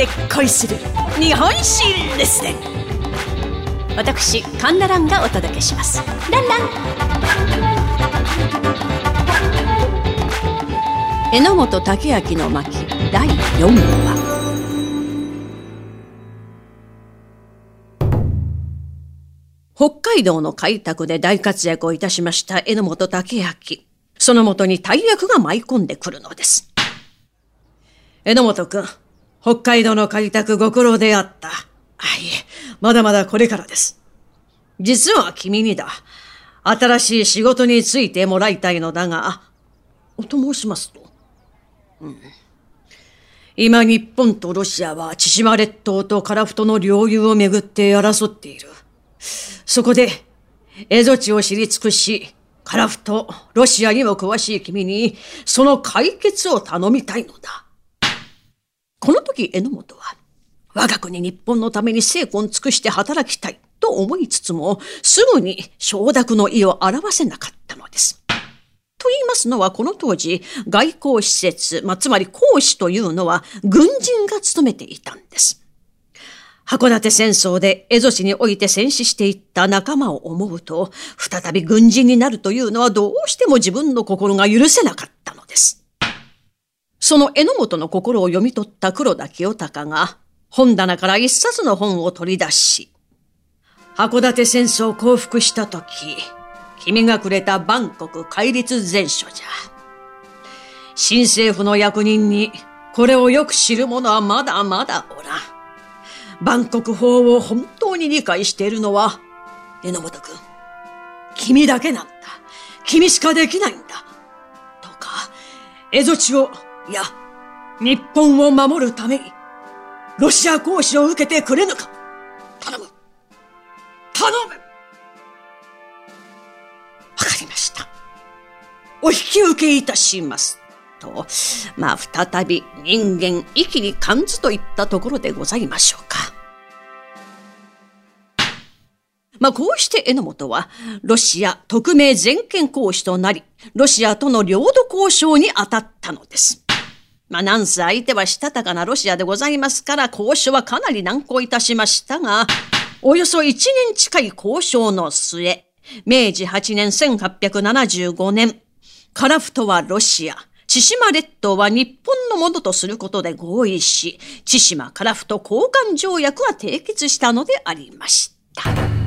で恋する日本史レッスン私カンナランがお届けしますランラン榎本武明の巻第4話北海道の開拓で大活躍をいたしました榎本武明。そのもとに大役が舞い込んでくるのです。榎本君、北海道の開拓ご苦労であった。あ、いえ、まだまだこれからです。実は君にだ。新しい仕事についてもらいたいのだが、と申しますと。うん。今日本とロシアは千島列島と樺太の領有をめぐって争っている。そこで、蝦夷地を知り尽くし、樺太、ロシアにも詳しい君に、その解決を頼みたいのだ。この時、榎本は、我が国日本のために精魂尽くして働きたいと思いつつも、すぐに承諾の意を表せなかったのです。と言いますのは、この当時、外交施設、まあ、つまり公使というのは、軍人が務めていたんです。函館戦争で蝦夷地において戦死していった仲間を思うと、再び軍人になるというのはどうしても自分の心が許せなかった。その榎本の心を読み取った黒田清隆が、本棚から一冊の本を取り出し、函館戦争を降伏したとき、君がくれたバンコク戒律全書じゃ。新政府の役人に、これをよく知る者はまだまだおらん。万国法を本当に理解しているのは、榎本君、君だけなんだ。君しかできないんだ。どうか、蝦夷地を、いや、日本を守るために、ロシア講師を受けてくれぬか。頼む。頼むわかりました。お引き受けいたします。と、まあ、再び人間、一気に感ずといったところでございましょうか。まあ、こうして榎本は、ロシア特命全権公使となり、ロシアとの領土交渉に当たったのです。まあ、なんせ相手はしたたかなロシアでございますから、交渉はかなり難航いたしましたが、およそ1年近い交渉の末、明治8年1875年、カラフトはロシア、千島列島は日本のものとすることで合意し、千島カラフト交換条約は締結したのでありました。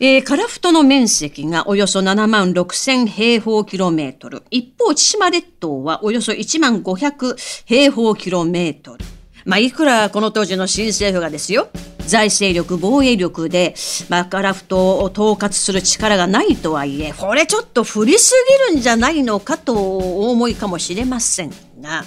えー、カラフトの面積がおよそ7万6千平方キロメートル。一方、千島列島はおよそ1万500平方キロメートル。まあ、いくらこの当時の新政府がですよ、財政力、防衛力で、まあ、カラフトを統括する力がないとはいえ、これちょっと振りすぎるんじゃないのかとお思いかもしれませんが、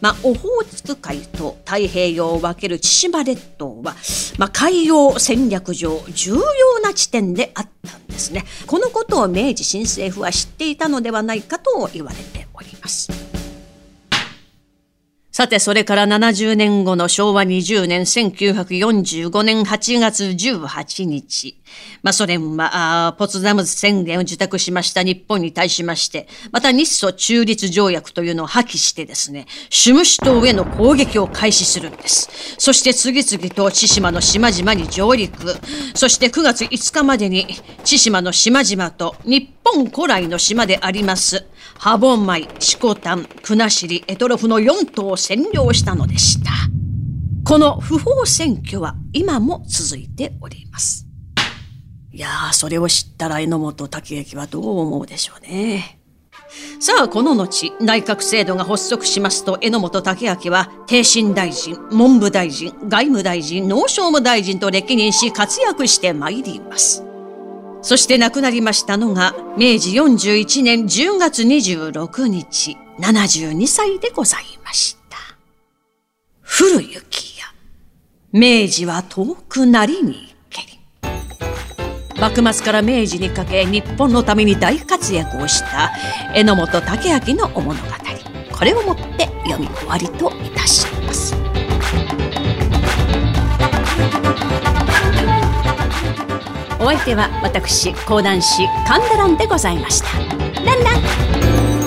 まあ、オホーツク海と太平洋を分ける千島列島は、まあ、海洋戦略上重要な地点であったんですね。このことを明治新政府は知っていたのではないかと言われております。さて、それから70年後の昭和20年1945年8月18日。まあ、ソ連は、ポツダム宣言を受託しました日本に対しまして、また日ソ中立条約というのを破棄してですね、シュムシ島への攻撃を開始するんです。そして次々と千島の島々に上陸。そして9月5日までに千島の島々と日本古来の島であります、ハボンマイ、シコタン、クナシリ、エトロフの4島を占領したのでした。この不法占拠は今も続いております。いやー、それを知ったら榎本武之はどう思うでしょうね。さあ、この後、内閣制度が発足しますと、榎本武明は、帝神大臣、文部大臣、外務大臣、農商務大臣と歴任し活躍してまいります。そして亡くなりましたのが、明治41年10月26日、72歳でございました。古雪や、明治は遠くなりにけり。幕末から明治にかけ、日本のために大活躍をした榎本武明のお物語。これをもって読み終わりといたしお相手は私講談師神田蘭でございました。ランラン